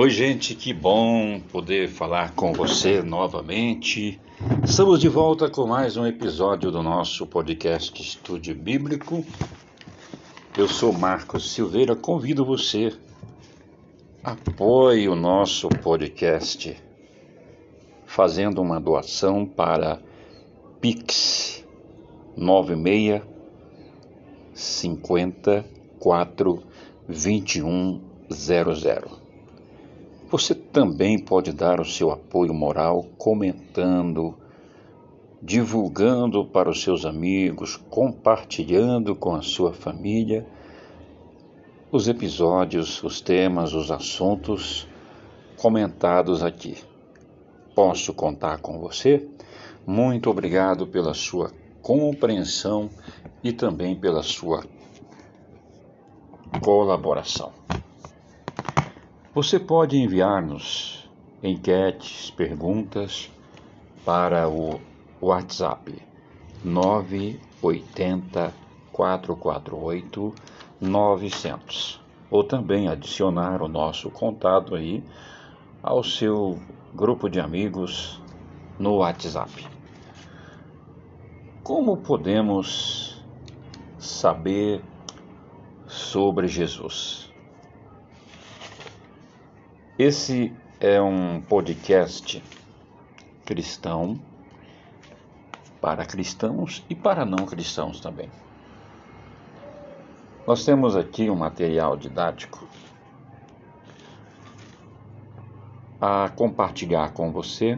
Oi, gente, que bom poder falar com você novamente. Estamos de volta com mais um episódio do nosso podcast Estúdio Bíblico. Eu sou Marcos Silveira, convido você apoie o nosso podcast fazendo uma doação para Pix 96 54 2100. Você também pode dar o seu apoio moral comentando, divulgando para os seus amigos, compartilhando com a sua família os episódios, os temas, os assuntos comentados aqui. Posso contar com você? Muito obrigado pela sua compreensão e também pela sua colaboração. Você pode enviar-nos enquetes, perguntas para o WhatsApp 980 448 900 ou também adicionar o nosso contato aí ao seu grupo de amigos no WhatsApp. Como podemos saber sobre Jesus? Esse é um podcast cristão para cristãos e para não cristãos também. Nós temos aqui um material didático a compartilhar com você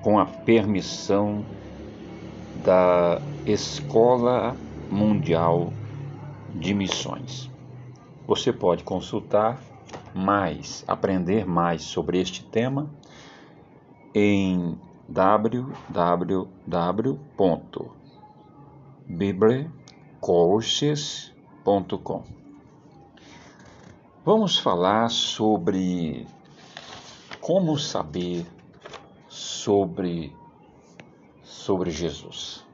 com a permissão da Escola Mundial de Missões. Você pode consultar mais, aprender mais sobre este tema em www.biblecourses.com. Vamos falar sobre como saber sobre sobre Jesus.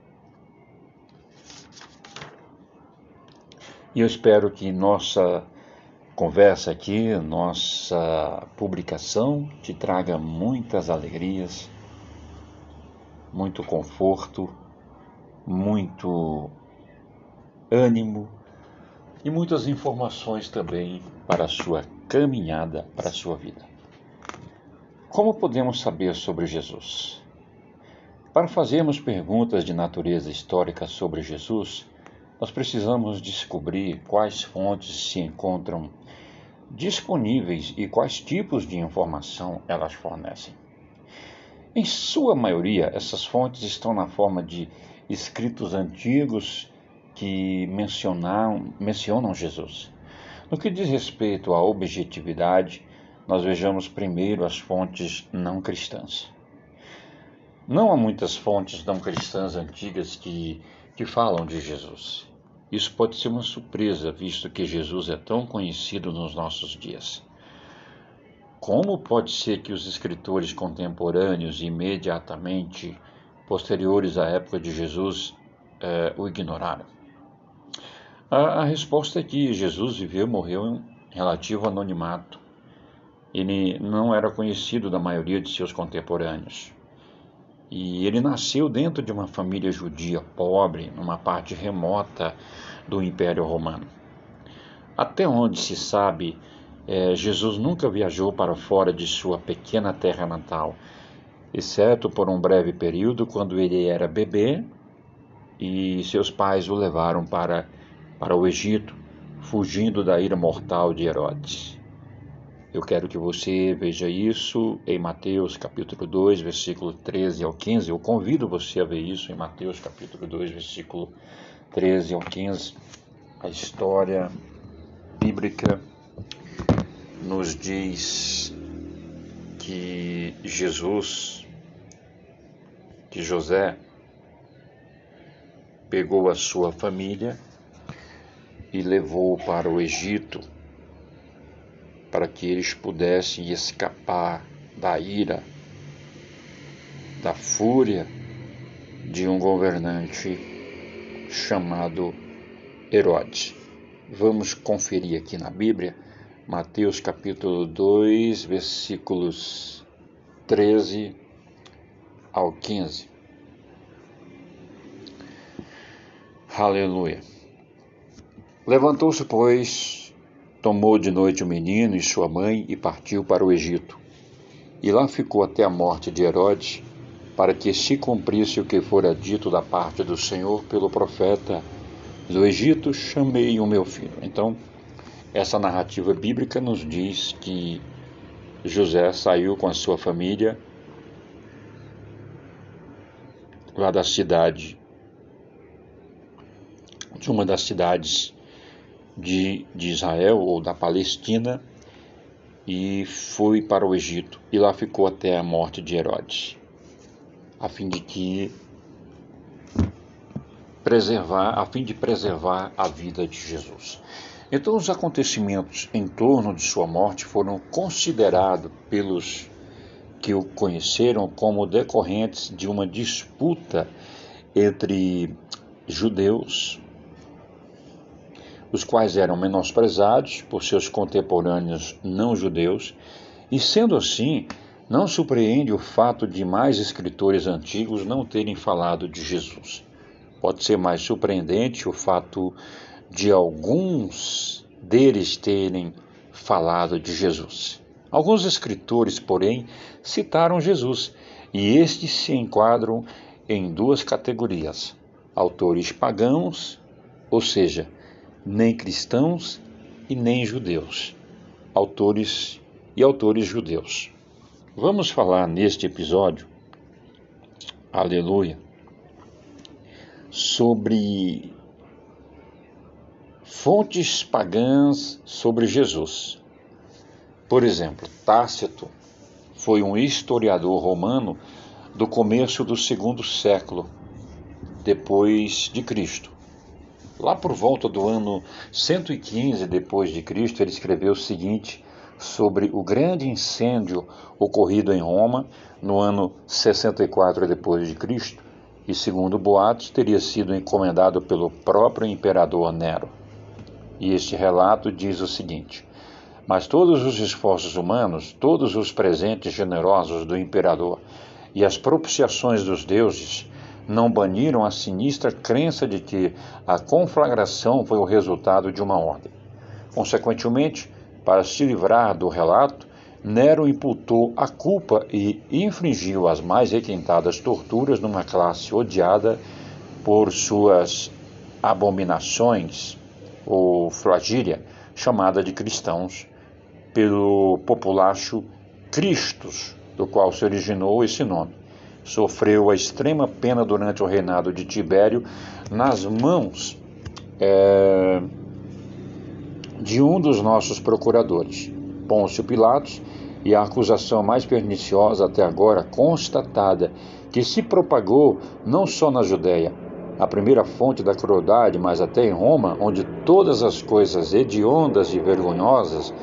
E eu espero que nossa conversa aqui, nossa publicação te traga muitas alegrias, muito conforto, muito ânimo e muitas informações também para a sua caminhada, para a sua vida. Como podemos saber sobre Jesus? Para fazermos perguntas de natureza histórica sobre Jesus, nós precisamos descobrir quais fontes se encontram disponíveis e quais tipos de informação elas fornecem. Em sua maioria, essas fontes estão na forma de escritos antigos que mencionam, mencionam Jesus. No que diz respeito à objetividade, nós vejamos primeiro as fontes não cristãs. Não há muitas fontes não cristãs antigas que, que falam de Jesus. Isso pode ser uma surpresa, visto que Jesus é tão conhecido nos nossos dias. Como pode ser que os escritores contemporâneos imediatamente posteriores à época de Jesus eh, o ignoraram? A, a resposta é que Jesus viveu e morreu em relativo anonimato. Ele não era conhecido da maioria de seus contemporâneos. E ele nasceu dentro de uma família judia pobre, numa parte remota do Império Romano. Até onde se sabe, é, Jesus nunca viajou para fora de sua pequena terra natal, exceto por um breve período quando ele era bebê e seus pais o levaram para, para o Egito, fugindo da ira mortal de Herodes. Eu quero que você veja isso em Mateus capítulo 2, versículo 13 ao 15. Eu convido você a ver isso em Mateus capítulo 2, versículo 13 ao 15. A história bíblica nos diz que Jesus, que José, pegou a sua família e levou para o Egito para que eles pudessem escapar da ira, da fúria de um governante chamado Herodes. Vamos conferir aqui na Bíblia Mateus capítulo 2, versículos 13 ao 15. Aleluia. Levantou-se, pois, tomou de noite o menino e sua mãe e partiu para o Egito. E lá ficou até a morte de Herodes, para que se cumprisse o que fora dito da parte do Senhor pelo profeta do Egito, chamei o meu filho. Então, essa narrativa bíblica nos diz que José saiu com a sua família lá da cidade de uma das cidades de, de Israel ou da Palestina e foi para o Egito e lá ficou até a morte de Herodes, a fim de que preservar, a fim de preservar a vida de Jesus. Então os acontecimentos em torno de sua morte foram considerados pelos que o conheceram como decorrentes de uma disputa entre judeus os quais eram menosprezados por seus contemporâneos não-judeus, e sendo assim, não surpreende o fato de mais escritores antigos não terem falado de Jesus. Pode ser mais surpreendente o fato de alguns deles terem falado de Jesus. Alguns escritores, porém, citaram Jesus, e estes se enquadram em duas categorias: autores pagãos, ou seja, nem cristãos e nem judeus, autores e autores judeus. Vamos falar neste episódio, aleluia, sobre fontes pagãs sobre Jesus. Por exemplo, Tácito foi um historiador romano do começo do segundo século depois de Cristo. Lá por volta do ano 115 depois de Cristo, ele escreveu o seguinte sobre o grande incêndio ocorrido em Roma no ano 64 depois de Cristo, e segundo boatos teria sido encomendado pelo próprio imperador Nero. E este relato diz o seguinte: Mas todos os esforços humanos, todos os presentes generosos do imperador e as propiciações dos deuses não baniram a sinistra crença de que a conflagração foi o resultado de uma ordem. Consequentemente, para se livrar do relato, Nero imputou a culpa e infringiu as mais requintadas torturas numa classe odiada por suas abominações ou flagília, chamada de cristãos, pelo populacho Cristos, do qual se originou esse nome sofreu a extrema pena durante o reinado de Tibério nas mãos é, de um dos nossos procuradores, Pôncio Pilatos, e a acusação mais perniciosa até agora constatada, que se propagou não só na Judéia, a primeira fonte da crueldade, mas até em Roma, onde todas as coisas hediondas e vergonhosas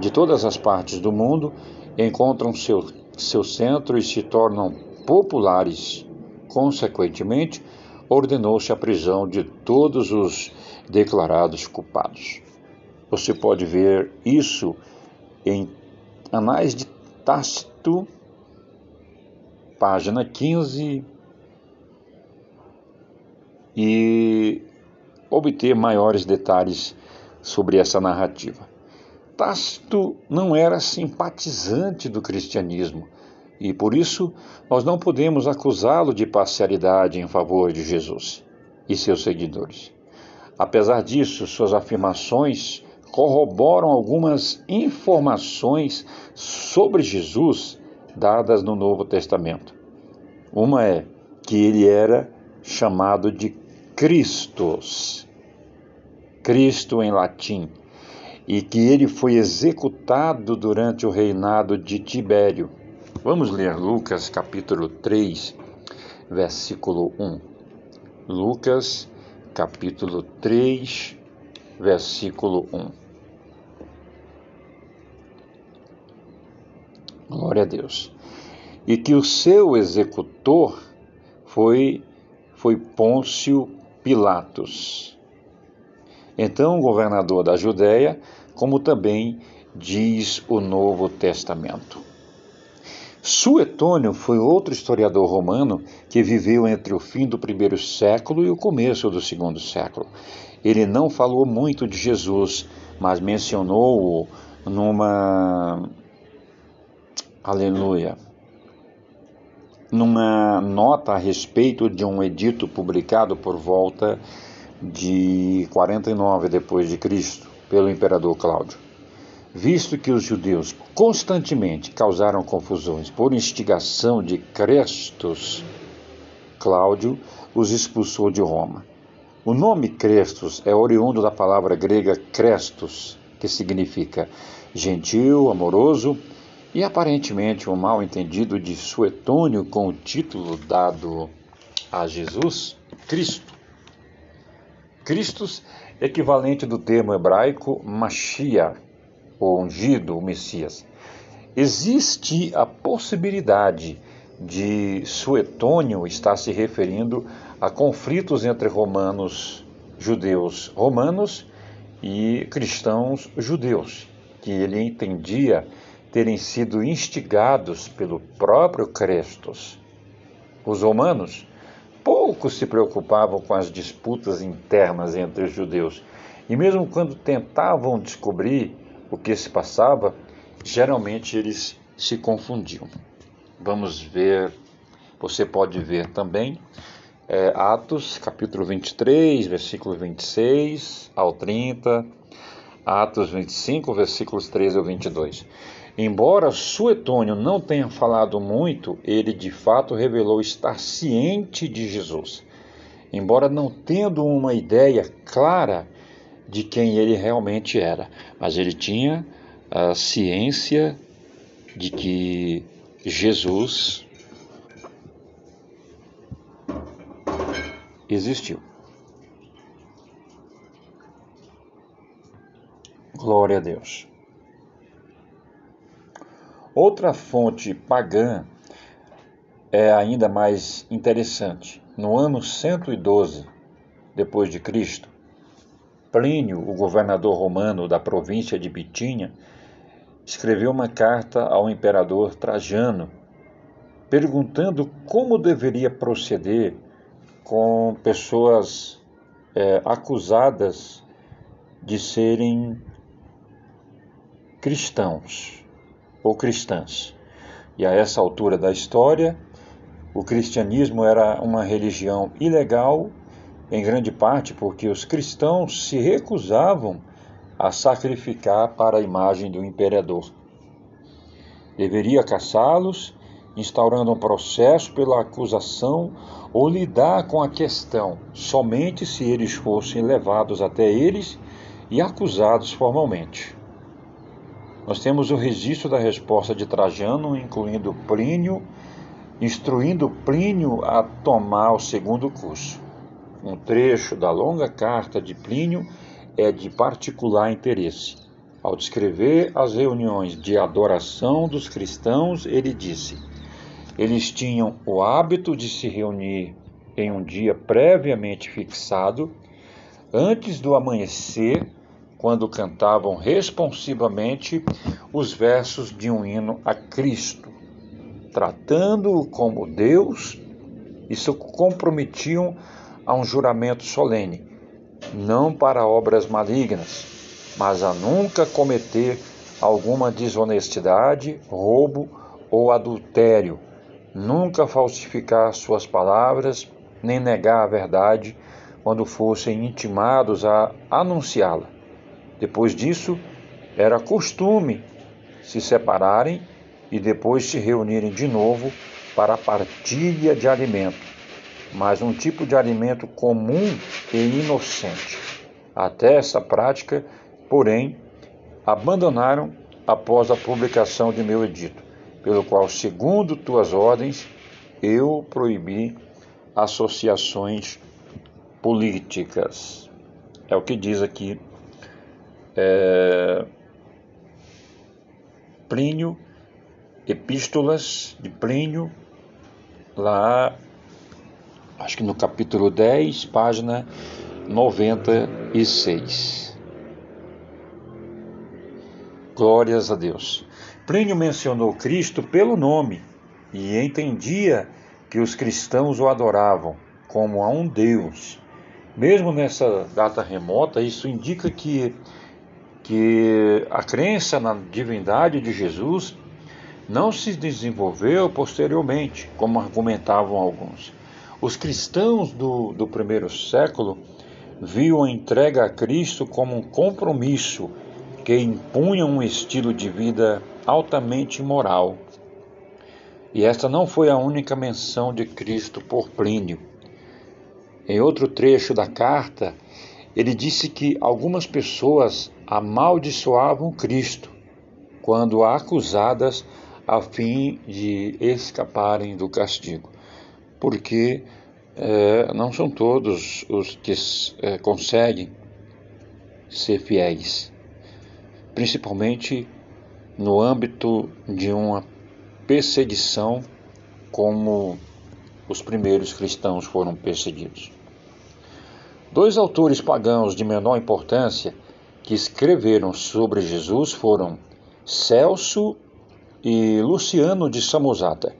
de todas as partes do mundo encontram seu, seu centro e se tornam populares. Consequentemente, ordenou-se a prisão de todos os declarados culpados. Você pode ver isso em Anais de Tácito, página 15, e obter maiores detalhes sobre essa narrativa. Tácito não era simpatizante do cristianismo, e por isso nós não podemos acusá-lo de parcialidade em favor de Jesus e seus seguidores. Apesar disso, suas afirmações corroboram algumas informações sobre Jesus dadas no Novo Testamento. Uma é que ele era chamado de Christos, Cristo em latim, e que ele foi executado durante o reinado de Tibério Vamos ler Lucas capítulo 3, versículo 1. Lucas capítulo 3, versículo 1. Glória a Deus. E que o seu executor foi foi Pôncio Pilatos. Então, governador da Judéia, como também diz o Novo Testamento. Suetônio foi outro historiador romano que viveu entre o fim do primeiro século e o começo do segundo século. Ele não falou muito de Jesus, mas mencionou-o numa. Aleluia. Numa nota a respeito de um edito publicado por volta de 49 depois de Cristo pelo imperador Cláudio. Visto que os judeus constantemente causaram confusões por instigação de Crestos, Cláudio os expulsou de Roma. O nome Crestos é oriundo da palavra grega Crestos, que significa gentil, amoroso, e aparentemente um mal entendido de Suetônio com o título dado a Jesus, Cristo. Cristos, equivalente do termo hebraico Mashiach, o ungido, o Messias. Existe a possibilidade de Suetônio estar se referindo a conflitos entre romanos, judeus romanos e cristãos judeus, que ele entendia terem sido instigados pelo próprio Crestos. Os romanos pouco se preocupavam com as disputas internas entre os judeus, e mesmo quando tentavam descobrir o que se passava, geralmente eles se confundiam. Vamos ver, você pode ver também é, Atos, capítulo 23, versículo 26 ao 30, Atos 25, versículos 13 ao 22. Embora Suetônio não tenha falado muito, ele de fato revelou estar ciente de Jesus. Embora não tendo uma ideia clara de quem ele realmente era, mas ele tinha a ciência de que Jesus existiu. Glória a Deus. Outra fonte pagã é ainda mais interessante. No ano 112 depois de Cristo, Plínio, o governador romano da província de Bitínia, escreveu uma carta ao imperador Trajano, perguntando como deveria proceder com pessoas é, acusadas de serem cristãos ou cristãs. E a essa altura da história, o cristianismo era uma religião ilegal em grande parte porque os cristãos se recusavam a sacrificar para a imagem do imperador. Deveria caçá-los, instaurando um processo pela acusação ou lidar com a questão somente se eles fossem levados até eles e acusados formalmente. Nós temos o registro da resposta de Trajano, incluindo Plínio, instruindo Plínio a tomar o segundo curso. Um trecho da longa carta de Plínio é de particular interesse. Ao descrever as reuniões de adoração dos cristãos, ele disse: eles tinham o hábito de se reunir em um dia previamente fixado, antes do amanhecer, quando cantavam responsivamente os versos de um hino a Cristo, tratando-o como Deus e se comprometiam a um juramento solene, não para obras malignas, mas a nunca cometer alguma desonestidade, roubo ou adultério, nunca falsificar suas palavras, nem negar a verdade quando fossem intimados a anunciá-la. Depois disso, era costume se separarem e depois se reunirem de novo para a partilha de alimento mas um tipo de alimento comum e inocente. Até essa prática, porém, abandonaram após a publicação de meu edito, pelo qual, segundo tuas ordens, eu proibi associações políticas. É o que diz aqui é, Plínio, Epístolas de Plínio, lá acho que no capítulo 10, página 96. Glórias a Deus. Plínio mencionou Cristo pelo nome e entendia que os cristãos o adoravam como a um Deus. Mesmo nessa data remota, isso indica que, que a crença na divindade de Jesus não se desenvolveu posteriormente, como argumentavam alguns. Os cristãos do, do primeiro século viam a entrega a Cristo como um compromisso que impunha um estilo de vida altamente imoral. E esta não foi a única menção de Cristo por Plínio. Em outro trecho da carta, ele disse que algumas pessoas amaldiçoavam Cristo quando acusadas a fim de escaparem do castigo, porque é, não são todos os que é, conseguem ser fiéis, principalmente no âmbito de uma perseguição como os primeiros cristãos foram perseguidos. Dois autores pagãos de menor importância que escreveram sobre Jesus foram Celso e Luciano de Samosata,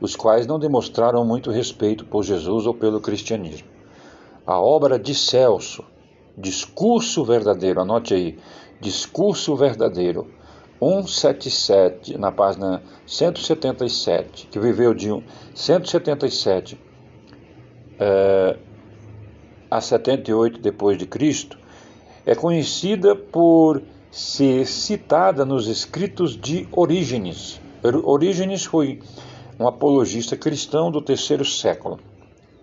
os quais não demonstraram muito respeito por Jesus ou pelo cristianismo. A obra de Celso, Discurso Verdadeiro, anote aí, Discurso Verdadeiro, 177, na página 177, que viveu de 177 é, a 78 depois de Cristo, é conhecida por ser citada nos escritos de Orígenes. Orígenes foi um apologista cristão do terceiro século.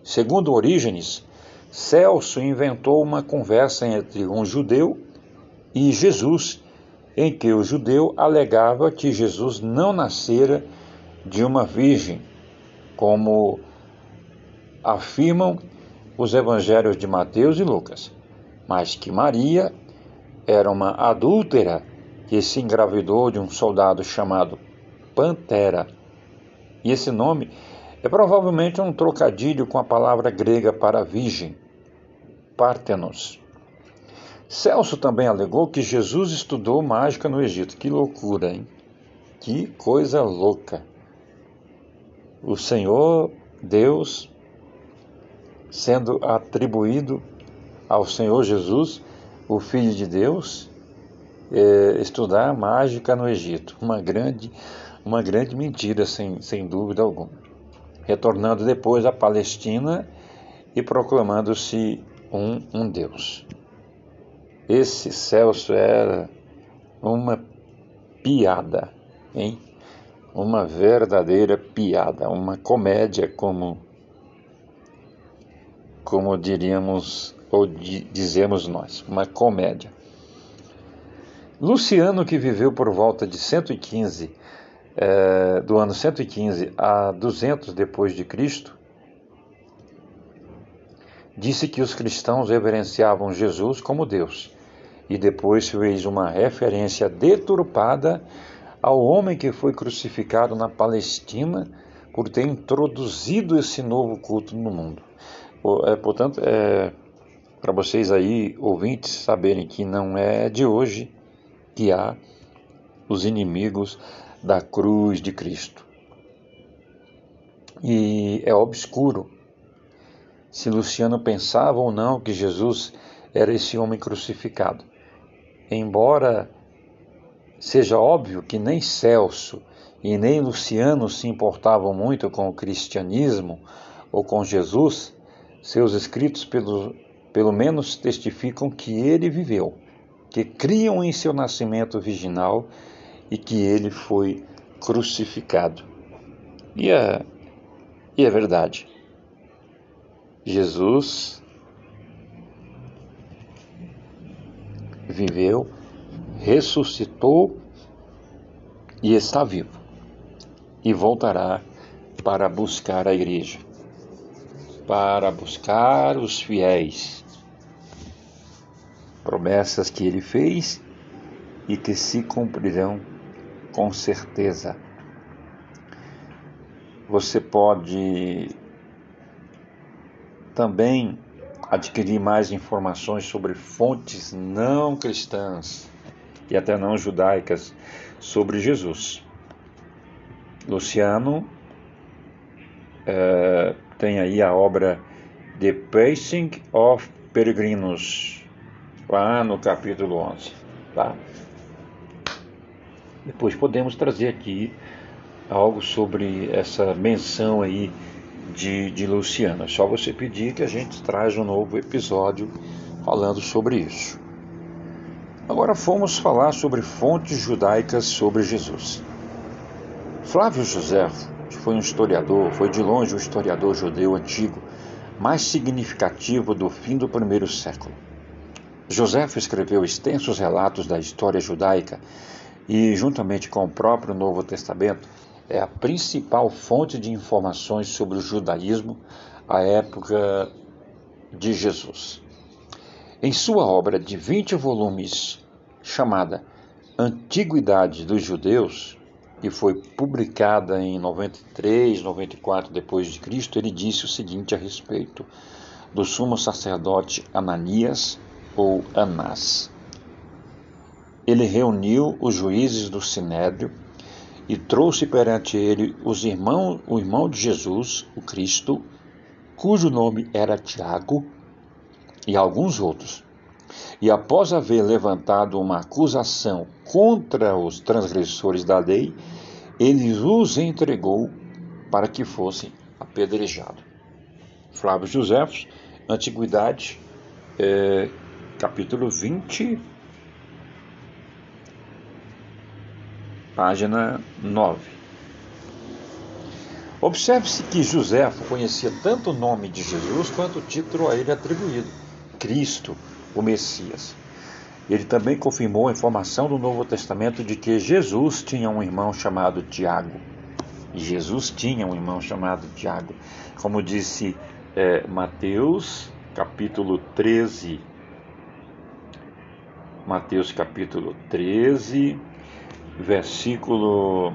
Segundo Orígenes, Celso inventou uma conversa entre um judeu e Jesus em que o judeu alegava que Jesus não nascera de uma virgem, como afirmam os evangelhos de Mateus e Lucas, mas que Maria era uma adúltera que se engravidou de um soldado chamado Pantera. E esse nome é provavelmente um trocadilho com a palavra grega para virgem, Partenos. Celso também alegou que Jesus estudou mágica no Egito. Que loucura, hein? Que coisa louca. O Senhor Deus sendo atribuído ao Senhor Jesus, o Filho de Deus, é, estudar mágica no Egito. Uma grande, uma grande mentira, sem, sem dúvida alguma. Retornando depois à Palestina e proclamando-se um, um Deus. Esse Celso era uma piada, hein? Uma verdadeira piada, uma comédia, como, como diríamos ou dizemos nós, uma comédia. Luciano, que viveu por volta de 115, eh, do ano 115 a 200 depois de Cristo, disse que os cristãos reverenciavam Jesus como Deus e depois fez uma referência deturpada ao homem que foi crucificado na Palestina por ter introduzido esse novo culto no mundo. É, portanto, é, para vocês aí, ouvintes, saberem que não é de hoje que há os inimigos da cruz de Cristo. E é obscuro se Luciano pensava ou não que Jesus era esse homem crucificado embora seja óbvio que nem Celso e nem Luciano se importavam muito com o cristianismo ou com Jesus, seus escritos pelo, pelo menos testificam que ele viveu, que criam em seu nascimento virginal e que ele foi crucificado. E é, e é verdade. Jesus viveu, ressuscitou e está vivo. E voltará para buscar a igreja, para buscar os fiéis. Promessas que ele fez e que se cumprirão com certeza. Você pode também adquirir mais informações sobre fontes não cristãs e até não judaicas sobre Jesus. Luciano é, tem aí a obra The Pacing of Peregrinos, lá no capítulo 11. Tá? Depois podemos trazer aqui algo sobre essa menção aí de, de Luciano. É só você pedir que a gente traz um novo episódio falando sobre isso. Agora fomos falar sobre fontes judaicas sobre Jesus. Flávio José foi um historiador, foi de longe o historiador judeu antigo mais significativo do fim do primeiro século. José escreveu extensos relatos da história judaica e, juntamente com o próprio Novo Testamento, é a principal fonte de informações sobre o judaísmo à época de Jesus. Em sua obra de 20 volumes, chamada Antiguidade dos Judeus, que foi publicada em 93, 94 depois de Cristo, ele disse o seguinte a respeito do sumo sacerdote Ananias ou Anás. Ele reuniu os juízes do sinédrio e trouxe perante ele os irmãos, o irmão de Jesus, o Cristo, cujo nome era Tiago, e alguns outros. E após haver levantado uma acusação contra os transgressores da lei, ele os entregou para que fossem apedrejados. Flávio José, Antiguidade, é, capítulo 20, página 9. Observe-se que José conhecia tanto o nome de Jesus quanto o título a ele atribuído, Cristo, o Messias. Ele também confirmou a informação do Novo Testamento de que Jesus tinha um irmão chamado Tiago. Jesus tinha um irmão chamado Tiago. Como disse é, Mateus, capítulo 13. Mateus, capítulo 13, versículo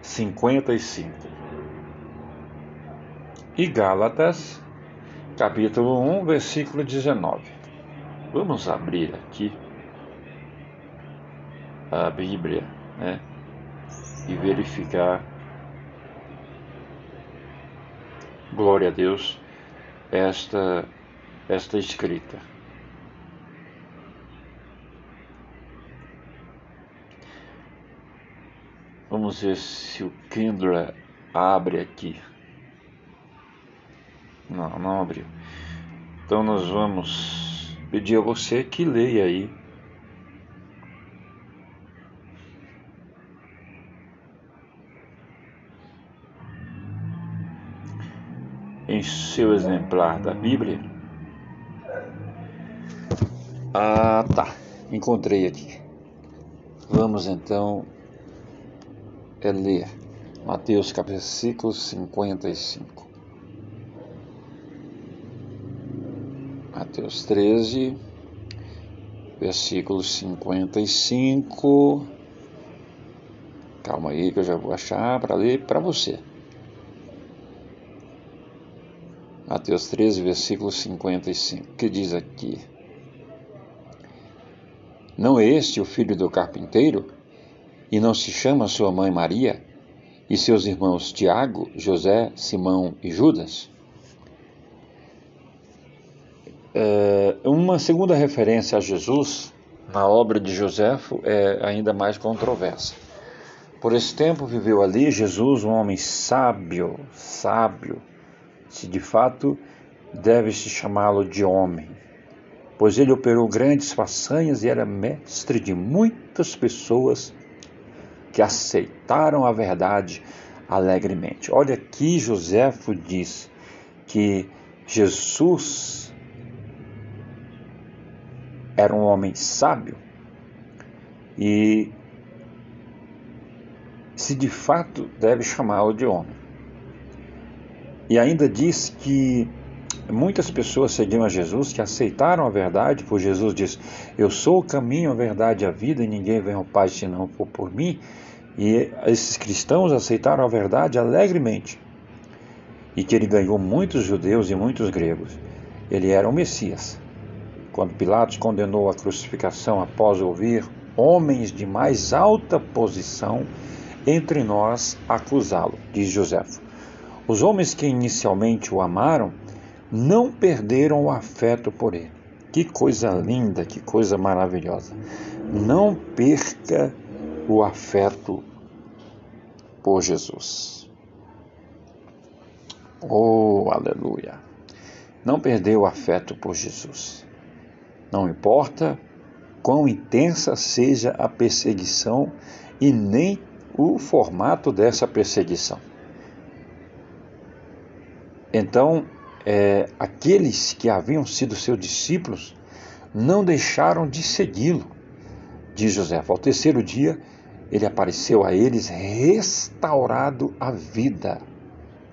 55. E Gálatas, capítulo 1, versículo 19. Vamos abrir aqui a Bíblia né, e verificar, glória a Deus, esta, esta escrita. Vamos ver se o Kindle abre aqui. Não, não abriu. Então nós vamos pedir a você que leia aí. Em seu exemplar da Bíblia. Ah, tá. Encontrei aqui. Vamos então é ler Mateus capítulo 55. Mateus 13, versículo 55. Calma aí que eu já vou achar para ler para você. Mateus 13, versículo 55, que diz aqui: Não é este o filho do carpinteiro? E não se chama sua mãe Maria? E seus irmãos Tiago, José, Simão e Judas? É, uma segunda referência a Jesus na obra de Joséfo é ainda mais controversa. Por esse tempo viveu ali Jesus, um homem sábio, sábio, se de fato deve-se chamá-lo de homem, pois ele operou grandes façanhas e era mestre de muitas pessoas que aceitaram a verdade alegremente. Olha aqui Joséfo diz que Jesus era um homem sábio e se de fato deve chamá-lo de homem. E ainda diz que muitas pessoas seguiam a Jesus, que aceitaram a verdade, pois Jesus diz: Eu sou o caminho, a verdade e a vida, e ninguém vem ao Pai senão por mim. E esses cristãos aceitaram a verdade alegremente. E que ele ganhou muitos judeus e muitos gregos. Ele era o Messias quando Pilatos condenou a crucificação após ouvir homens de mais alta posição entre nós acusá-lo, diz Joséfo. Os homens que inicialmente o amaram não perderam o afeto por ele. Que coisa linda, que coisa maravilhosa. Não perca o afeto por Jesus. Oh, aleluia. Não perdeu o afeto por Jesus. Não importa quão intensa seja a perseguição e nem o formato dessa perseguição. Então, é, aqueles que haviam sido seus discípulos não deixaram de segui-lo, diz José. Ao terceiro dia, ele apareceu a eles restaurado à vida,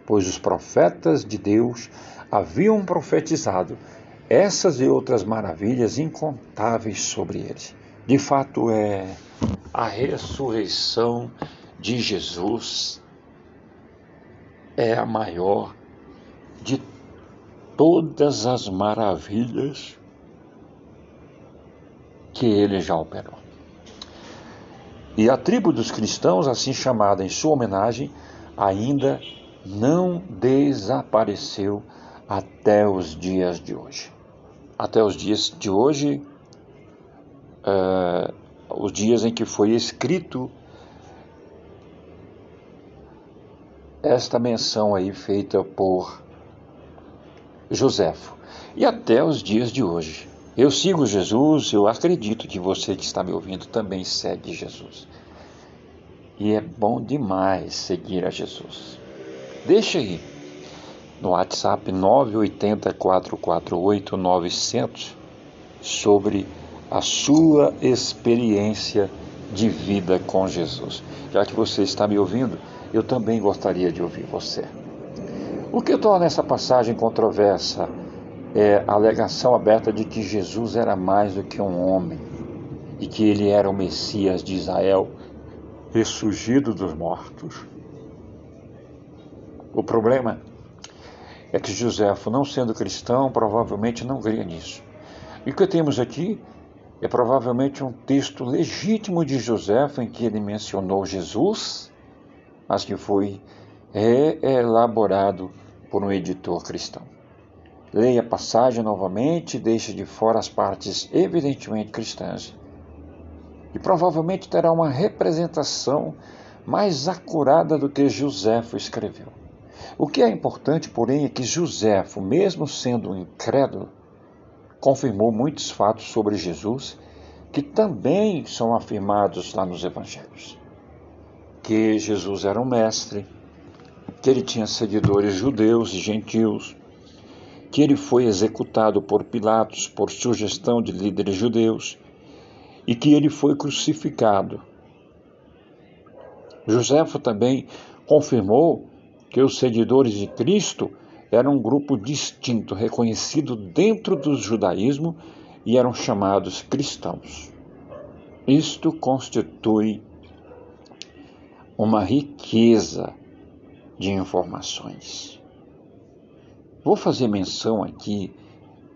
pois os profetas de Deus haviam profetizado essas e outras maravilhas incontáveis sobre eles. De fato, é a ressurreição de Jesus é a maior de todas as maravilhas que ele já operou. E a tribo dos cristãos, assim chamada em sua homenagem, ainda não desapareceu até os dias de hoje. Até os dias de hoje, uh, os dias em que foi escrito esta menção aí feita por Joséfo. E até os dias de hoje. Eu sigo Jesus, eu acredito que você que está me ouvindo também segue Jesus. E é bom demais seguir a Jesus. Deixa aí no WhatsApp 980-448-900 sobre a sua experiência de vida com Jesus. Já que você está me ouvindo, eu também gostaria de ouvir você. O que torna essa passagem controversa é a alegação aberta de que Jesus era mais do que um homem e que ele era o Messias de Israel, ressurgido dos mortos. O problema é que Joséfo, não sendo cristão, provavelmente não cria nisso. E o que temos aqui é provavelmente um texto legítimo de Joséfo em que ele mencionou Jesus, mas que foi reelaborado por um editor cristão. Leia a passagem novamente e deixe de fora as partes evidentemente cristãs. E provavelmente terá uma representação mais acurada do que Joséfo escreveu. O que é importante, porém, é que Joséfo, mesmo sendo um incrédulo, confirmou muitos fatos sobre Jesus que também são afirmados lá nos evangelhos. Que Jesus era um mestre, que ele tinha seguidores judeus e gentios, que ele foi executado por Pilatos por sugestão de líderes judeus e que ele foi crucificado. Joséfo também confirmou que os seguidores de Cristo eram um grupo distinto, reconhecido dentro do judaísmo e eram chamados cristãos. Isto constitui uma riqueza de informações. Vou fazer menção aqui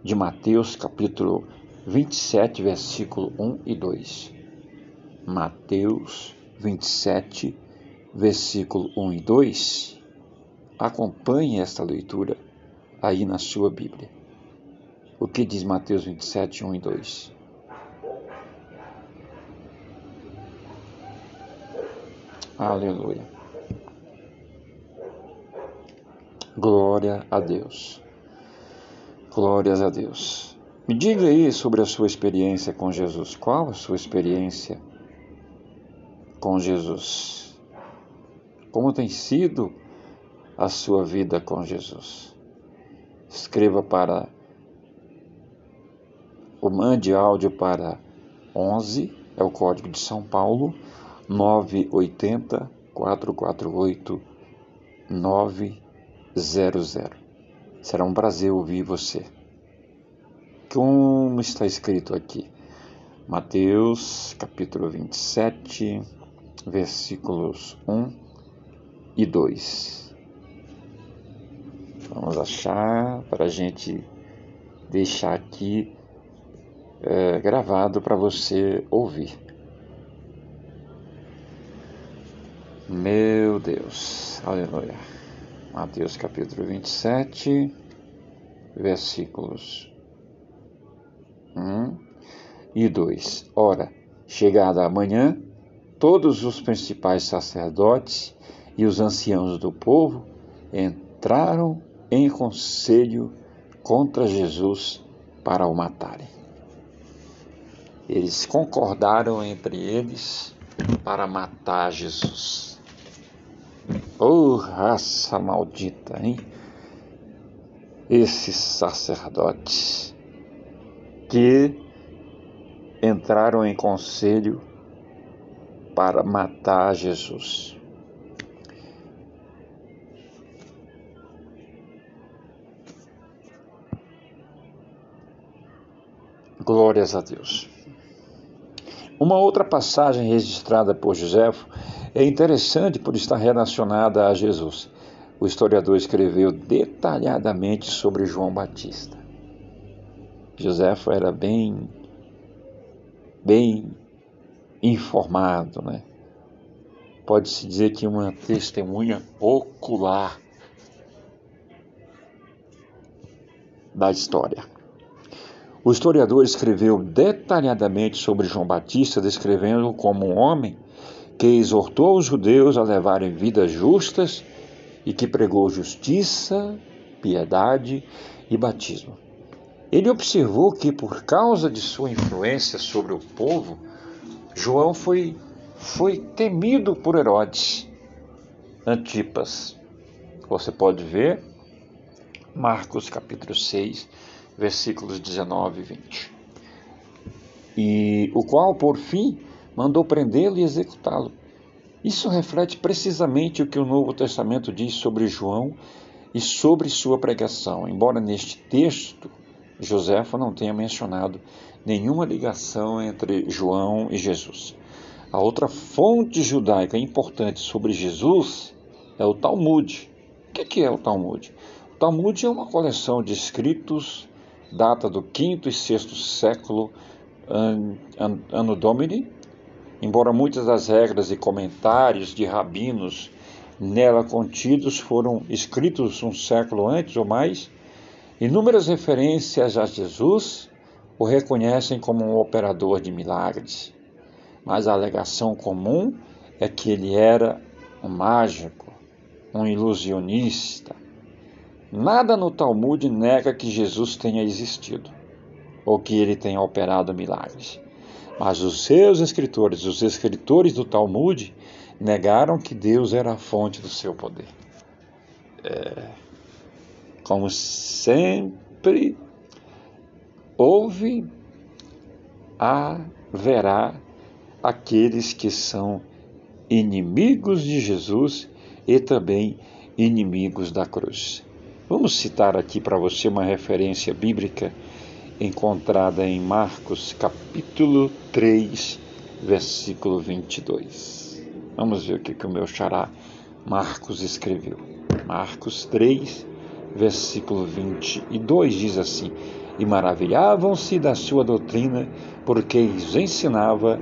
de Mateus capítulo 27, versículo 1 e 2. Mateus 27, versículo 1 e 2. Acompanhe esta leitura aí na sua Bíblia. O que diz Mateus 27, 1 e 2? Aleluia. Glória a Deus. Glórias a Deus. Me diga aí sobre a sua experiência com Jesus. Qual a sua experiência com Jesus? Como tem sido a sua vida com Jesus? Escreva para ou mande áudio para 11, é o código de São Paulo, 980 448 9 00. Será um prazer ouvir você. Como está escrito aqui? Mateus capítulo 27, versículos 1 e 2. Vamos achar para a gente deixar aqui é, gravado para você ouvir. Meu Deus, aleluia. Mateus capítulo 27, versículos 1 e 2. Ora, chegada a manhã, todos os principais sacerdotes e os anciãos do povo entraram em conselho contra Jesus para o matarem. Eles concordaram entre eles para matar Jesus. Oh, raça maldita, hein? Esses sacerdotes que entraram em conselho para matar Jesus. Glórias a Deus. Uma outra passagem registrada por Joséfo é interessante por estar relacionada a Jesus. O historiador escreveu detalhadamente sobre João Batista. Joséfo era bem bem informado, né? Pode-se dizer que uma testemunha ocular da história. O historiador escreveu detalhadamente sobre João Batista, descrevendo-o como um homem que exortou os judeus a levarem vidas justas e que pregou justiça, piedade e batismo. Ele observou que, por causa de sua influência sobre o povo, João foi, foi temido por Herodes Antipas. Você pode ver Marcos capítulo 6, versículos 19 e 20. E o qual, por fim, mandou prendê-lo e executá-lo. Isso reflete precisamente o que o Novo Testamento diz sobre João e sobre sua pregação. Embora neste texto Joséfo não tenha mencionado nenhuma ligação entre João e Jesus. A outra fonte judaica importante sobre Jesus é o Talmud. O que é o Talmud? O Talmud é uma coleção de escritos, data do quinto e sexto século Anno Domini, embora muitas das regras e comentários de rabinos nela contidos foram escritos um século antes ou mais, Inúmeras referências a Jesus o reconhecem como um operador de milagres, mas a alegação comum é que ele era um mágico, um ilusionista. Nada no Talmud nega que Jesus tenha existido ou que ele tenha operado milagres. Mas os seus escritores, os escritores do Talmud, negaram que Deus era a fonte do seu poder. É, como sempre houve, haverá aqueles que são inimigos de Jesus e também inimigos da cruz. Vamos citar aqui para você uma referência bíblica encontrada em Marcos capítulo 3, versículo 22. Vamos ver o que, que o meu xará Marcos escreveu. Marcos 3, versículo 22 diz assim: E maravilhavam-se da sua doutrina, porque os ensinava,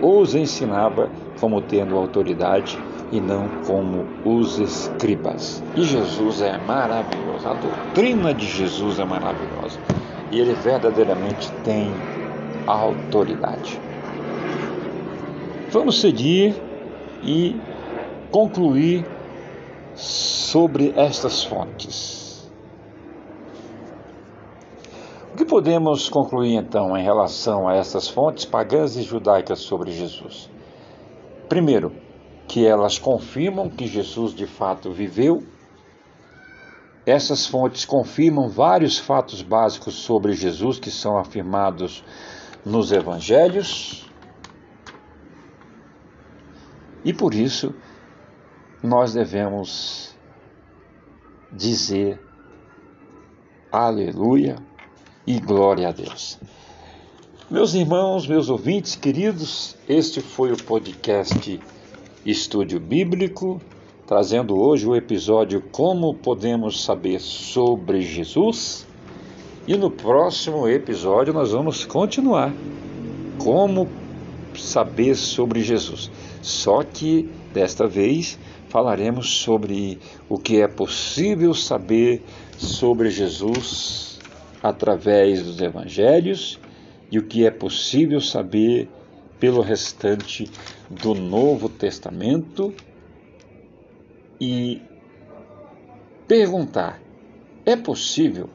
os ensinava como tendo autoridade e não como os escribas. E Jesus é maravilhoso, a doutrina de Jesus é maravilhosa. E ele verdadeiramente tem autoridade. Vamos seguir e concluir sobre estas fontes. O que podemos concluir então em relação a estas fontes pagãs e judaicas sobre Jesus? Primeiro, que elas confirmam que Jesus de fato viveu. Essas fontes confirmam vários fatos básicos sobre Jesus que são afirmados nos evangelhos. E por isso, nós devemos dizer aleluia e glória a Deus. Meus irmãos, meus ouvintes queridos, este foi o podcast Estúdio Bíblico, trazendo hoje o episódio Como Podemos Saber sobre Jesus. E no próximo episódio nós vamos continuar como saber sobre Jesus. Só que desta vez falaremos sobre o que é possível saber sobre Jesus através dos evangelhos e o que é possível saber pelo restante do Novo Testamento e perguntar: é possível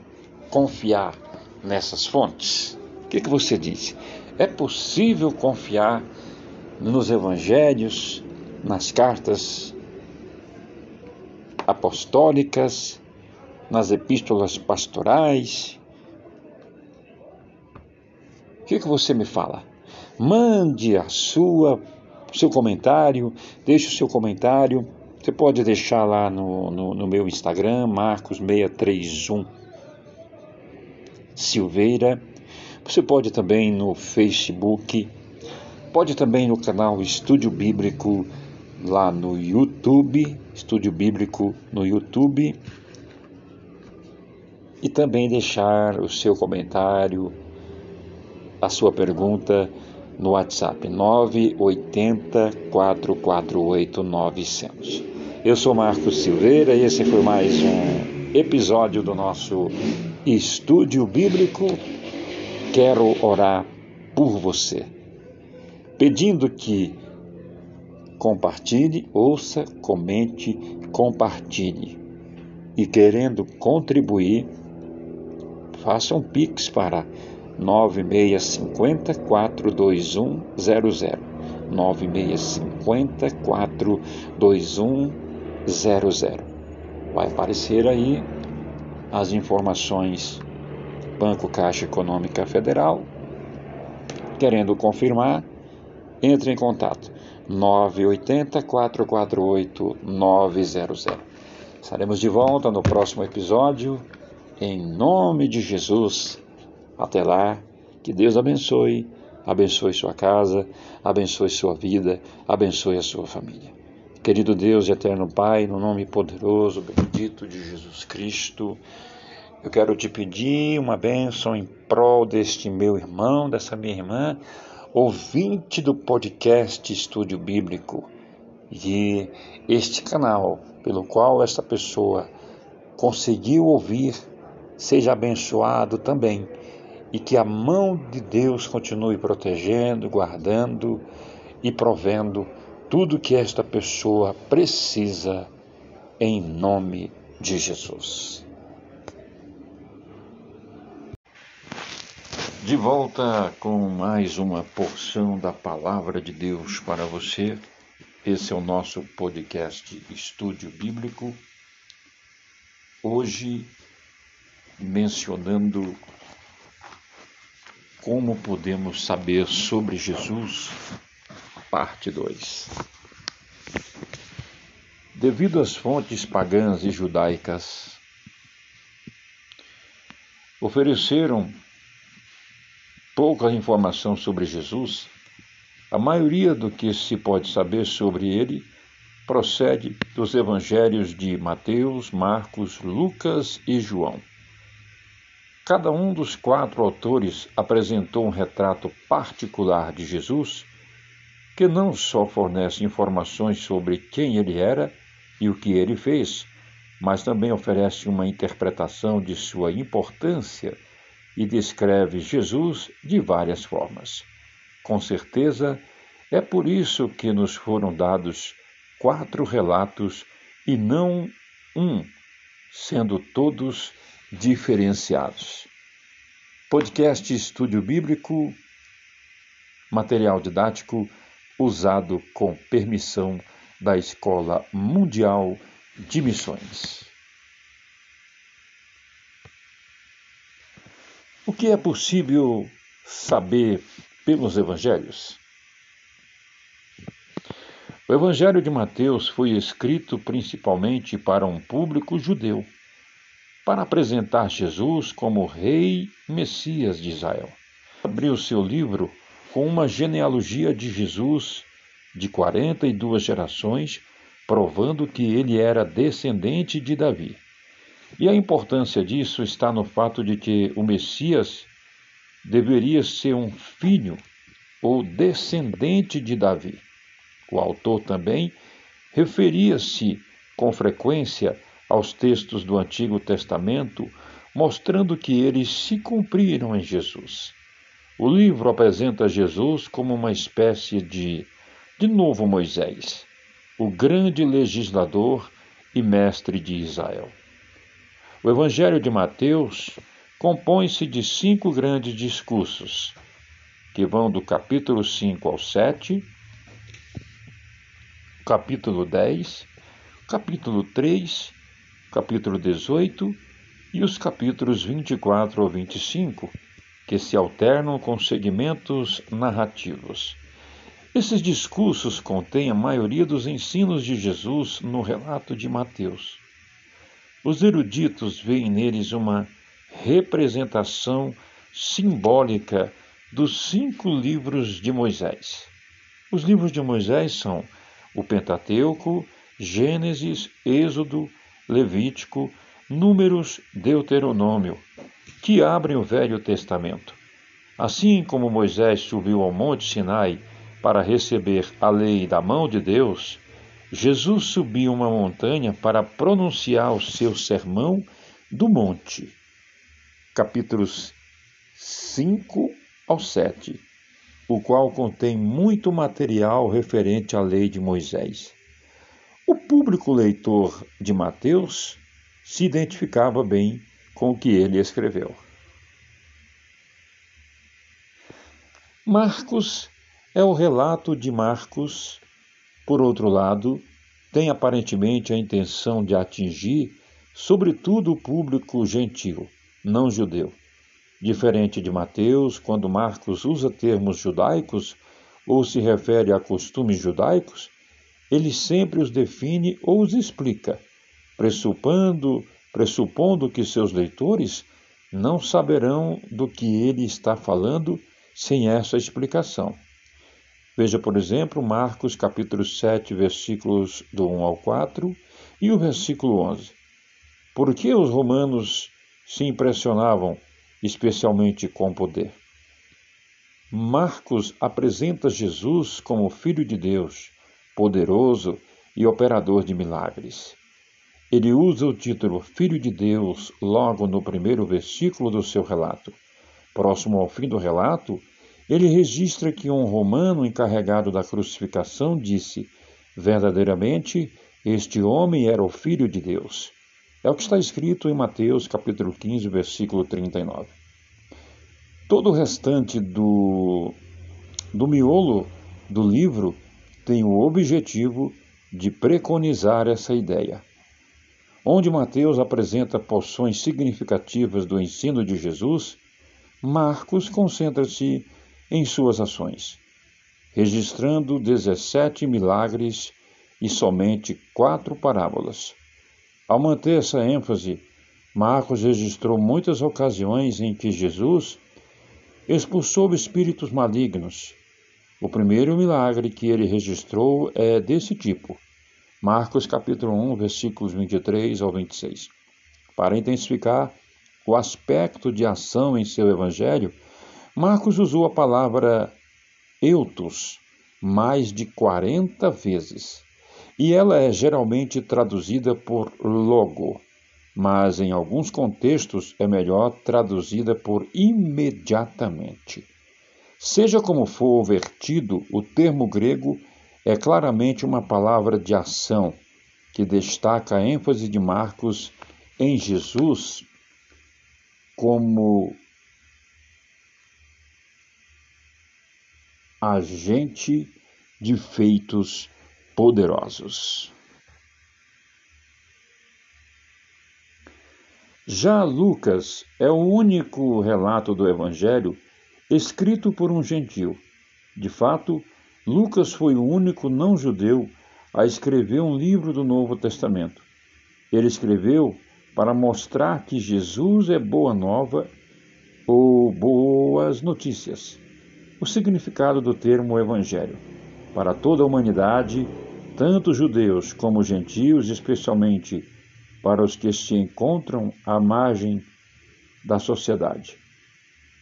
confiar nessas fontes? O que, que você diz? É possível confiar nos evangelhos, nas cartas apostólicas, nas epístolas pastorais? O que, que você me fala? Mande a sua seu comentário, deixe o seu comentário. Você pode deixar lá no, no, no meu Instagram, Marcos631 Silveira. Você pode também no Facebook, pode também no canal Estúdio Bíblico lá no YouTube, Estúdio Bíblico no YouTube, e também deixar o seu comentário, a sua pergunta no WhatsApp 980 448 900. Eu sou Marcos Silveira e esse foi mais um episódio do nosso Estúdio Bíblico. Quero orar por você, pedindo que compartilhe, ouça, comente, compartilhe. E querendo contribuir, faça um pix para 9650 42100. 9650 42100. Vai aparecer aí as informações Banco Caixa Econômica Federal. Querendo confirmar, entre em contato 980 448 900. Estaremos de volta no próximo episódio. Em nome de Jesus. Até lá, que Deus abençoe, abençoe sua casa, abençoe sua vida, abençoe a sua família. Querido Deus e eterno Pai, no nome poderoso, bendito de Jesus Cristo, eu quero te pedir uma bênção em prol deste meu irmão, dessa minha irmã, ouvinte do podcast Estúdio Bíblico. E este canal pelo qual esta pessoa conseguiu ouvir seja abençoado também. E que a mão de Deus continue protegendo, guardando e provendo tudo que esta pessoa precisa em nome de Jesus. De volta com mais uma porção da palavra de Deus para você. Esse é o nosso podcast Estúdio Bíblico. Hoje, mencionando como podemos saber sobre Jesus, parte 2. Devido às fontes pagãs e judaicas, ofereceram pouca informação sobre Jesus, a maioria do que se pode saber sobre ele procede dos evangelhos de Mateus, Marcos, Lucas e João. Cada um dos quatro autores apresentou um retrato particular de Jesus, que não só fornece informações sobre quem ele era e o que ele fez, mas também oferece uma interpretação de sua importância e descreve Jesus de várias formas. Com certeza, é por isso que nos foram dados quatro relatos e não um, sendo todos diferenciados. Podcast Estúdio Bíblico, material didático usado com permissão da Escola Mundial de Missões. O que é possível saber pelos evangelhos? O Evangelho de Mateus foi escrito principalmente para um público judeu, para apresentar Jesus como Rei Messias de Israel. Abriu seu livro com uma genealogia de Jesus de 42 gerações, provando que ele era descendente de Davi. E a importância disso está no fato de que o Messias deveria ser um filho ou descendente de Davi. O autor também referia-se com frequência aos textos do Antigo Testamento, mostrando que eles se cumpriram em Jesus. O livro apresenta Jesus como uma espécie de, de novo Moisés, o grande legislador e mestre de Israel. O Evangelho de Mateus compõe-se de cinco grandes discursos, que vão do capítulo 5 ao 7, capítulo 10, capítulo 3, capítulo 18 e os capítulos 24 ao 25 que se alternam com segmentos narrativos. Esses discursos contêm a maioria dos ensinos de Jesus no relato de Mateus. Os eruditos veem neles uma representação simbólica dos cinco livros de Moisés. Os livros de Moisés são o Pentateuco, Gênesis, Êxodo, Levítico, Números, Deuteronômio, que abrem o Velho Testamento. Assim como Moisés subiu ao Monte Sinai para receber a lei da mão de Deus, Jesus subiu uma montanha para pronunciar o seu sermão do monte. Capítulos 5 ao 7, o qual contém muito material referente à lei de Moisés. O público leitor de Mateus se identificava bem com o que ele escreveu. Marcos é o relato de Marcos, por outro lado, tem aparentemente a intenção de atingir, sobretudo, o público gentil, não judeu. Diferente de Mateus, quando Marcos usa termos judaicos ou se refere a costumes judaicos, ele sempre os define ou os explica, pressupondo pressupondo que seus leitores não saberão do que ele está falando sem essa explicação. Veja, por exemplo, Marcos capítulo 7, versículos do 1 ao 4 e o versículo 11. Por que os romanos se impressionavam especialmente com poder? Marcos apresenta Jesus como Filho de Deus, poderoso e operador de milagres. Ele usa o título Filho de Deus logo no primeiro versículo do seu relato. Próximo ao fim do relato, ele registra que um romano encarregado da crucificação disse: Verdadeiramente, este homem era o Filho de Deus. É o que está escrito em Mateus capítulo 15, versículo 39. Todo o restante do, do miolo do livro tem o objetivo de preconizar essa ideia. Onde Mateus apresenta porções significativas do ensino de Jesus, Marcos concentra-se em suas ações, registrando 17 milagres e somente quatro parábolas. Ao manter essa ênfase, Marcos registrou muitas ocasiões em que Jesus expulsou espíritos malignos. O primeiro milagre que ele registrou é desse tipo. Marcos capítulo 1, versículos 23 ao 26. Para intensificar o aspecto de ação em seu evangelho, Marcos usou a palavra eutos mais de 40 vezes, e ela é geralmente traduzida por logo, mas em alguns contextos é melhor traduzida por imediatamente. Seja como for vertido, o termo grego é claramente uma palavra de ação que destaca a ênfase de Marcos em Jesus como agente de feitos poderosos. Já Lucas é o único relato do Evangelho escrito por um gentil. De fato, Lucas foi o único não-judeu a escrever um livro do Novo Testamento. Ele escreveu para mostrar que Jesus é boa nova ou boas notícias. O significado do termo evangelho para toda a humanidade, tanto judeus como gentios, especialmente para os que se encontram à margem da sociedade.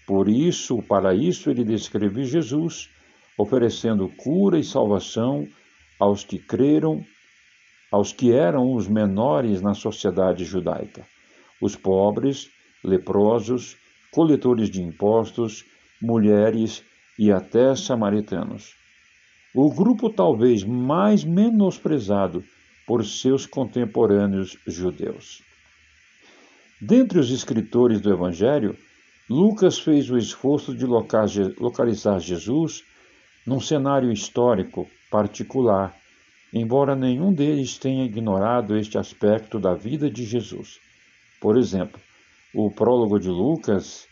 Por isso, para isso, ele descreve Jesus oferecendo cura e salvação aos que creram, aos que eram os menores na sociedade judaica, os pobres, leprosos, coletores de impostos, mulheres e até samaritanos. O grupo talvez mais menosprezado por seus contemporâneos judeus. Dentre os escritores do Evangelho, Lucas fez o esforço de localizar Jesus num cenário histórico particular, embora nenhum deles tenha ignorado este aspecto da vida de Jesus. Por exemplo, o prólogo de Lucas,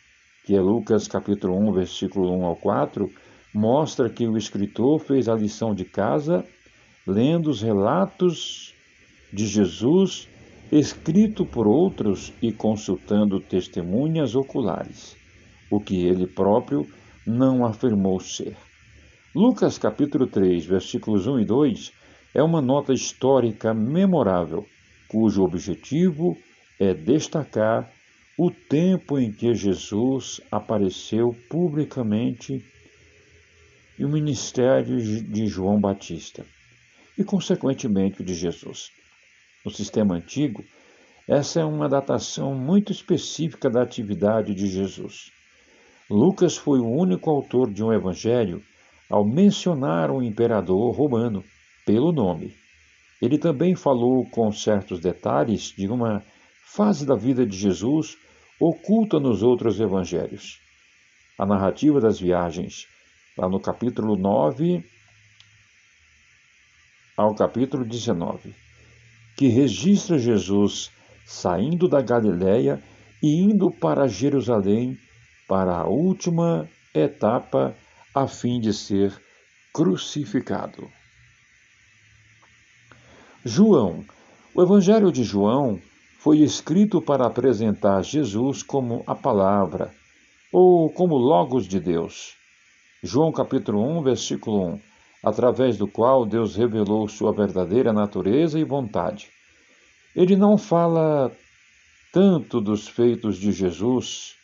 que é Lucas capítulo 1, versículo 1 ao 4, mostra que o escritor fez a lição de casa lendo os relatos de Jesus escrito por outros e consultando testemunhas oculares, o que ele próprio não afirmou ser. Lucas capítulo 3, versículos 1 e 2 é uma nota histórica memorável, cujo objetivo é destacar o tempo em que Jesus apareceu publicamente e o ministério de João Batista e, consequentemente, de Jesus. No sistema antigo, essa é uma datação muito específica da atividade de Jesus. Lucas foi o único autor de um evangelho ao mencionar o imperador romano pelo nome. Ele também falou com certos detalhes de uma fase da vida de Jesus oculta nos outros evangelhos. A narrativa das viagens, lá no capítulo 9 ao capítulo 19, que registra Jesus saindo da Galiléia e indo para Jerusalém para a última etapa a fim de ser crucificado. João. O Evangelho de João foi escrito para apresentar Jesus como a palavra ou como Logos de Deus. João capítulo 1, versículo 1 através do qual Deus revelou sua verdadeira natureza e vontade. Ele não fala tanto dos feitos de Jesus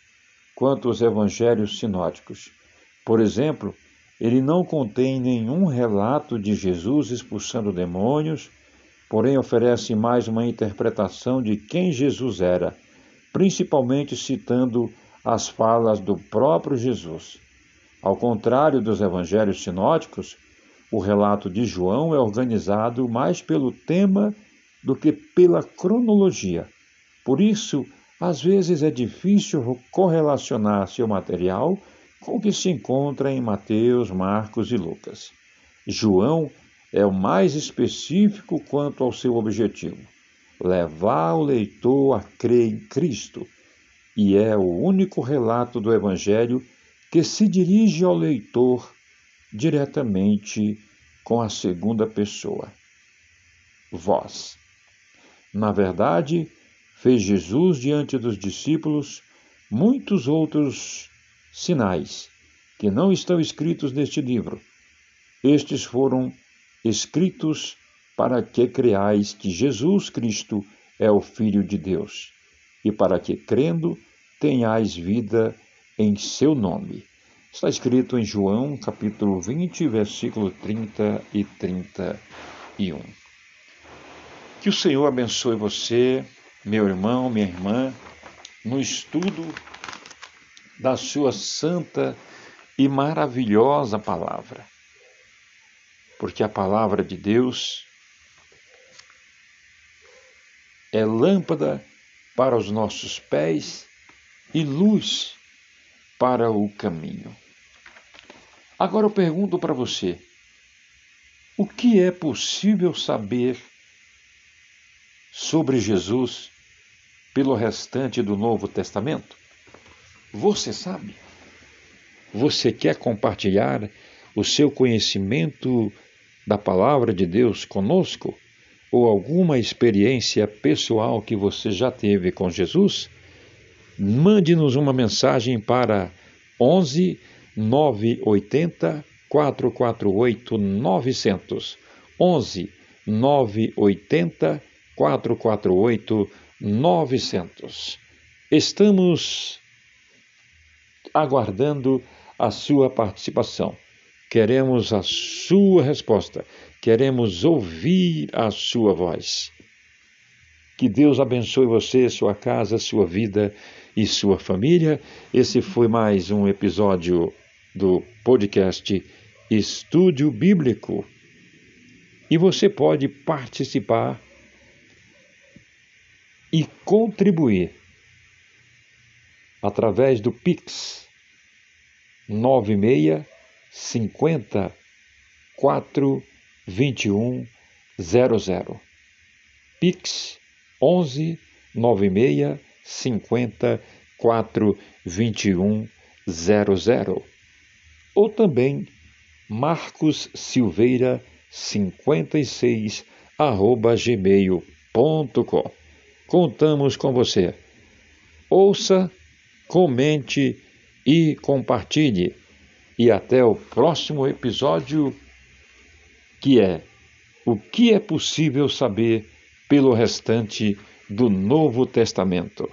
quanto os evangelhos sinóticos. Por exemplo, ele não contém nenhum relato de Jesus expulsando demônios, porém oferece mais uma interpretação de quem Jesus era, principalmente citando as falas do próprio Jesus. Ao contrário dos evangelhos sinóticos, o relato de João é organizado mais pelo tema do que pela cronologia. Por isso, às vezes é difícil correlacionar seu material com o que se encontra em Mateus, Marcos e Lucas. João é o mais específico quanto ao seu objetivo: levar o leitor a crer em Cristo, e é o único relato do Evangelho que se dirige ao leitor diretamente com a segunda pessoa. Vós. Na verdade, fez Jesus diante dos discípulos muitos outros sinais que não estão escritos neste livro. Estes foram escritos para que creais que Jesus Cristo é o Filho de Deus e para que, crendo, tenhais vida em seu nome. Está escrito em João, capítulo 20, versículo 30 e 31. Que o Senhor abençoe você, meu irmão, minha irmã, no estudo da sua santa e maravilhosa palavra. Porque a palavra de Deus é lâmpada para os nossos pés e luz para o caminho. Agora eu pergunto para você: o que é possível saber sobre Jesus pelo restante do Novo Testamento? Você sabe? Você quer compartilhar o seu conhecimento da palavra de Deus conosco? Ou alguma experiência pessoal que você já teve com Jesus? mande-nos uma mensagem para 11 980 448 900. 11 980 448 900. Estamos aguardando a sua participação. Queremos a sua resposta. Queremos ouvir a sua voz. Que Deus abençoe você, sua casa, sua vida e sua família. Esse foi mais um episódio do podcast Estúdio Bíblico. E você pode participar e contribuir através do Pix 96 50 4 21 00. Pix 11 96 50 4 21 00. Ou também Marcos Silveira 56 arroba gmail.com. Contamos com você. Ouça, comente e compartilhe. E até o próximo episódio, que é o que é possível saber pelo restante do Novo Testamento.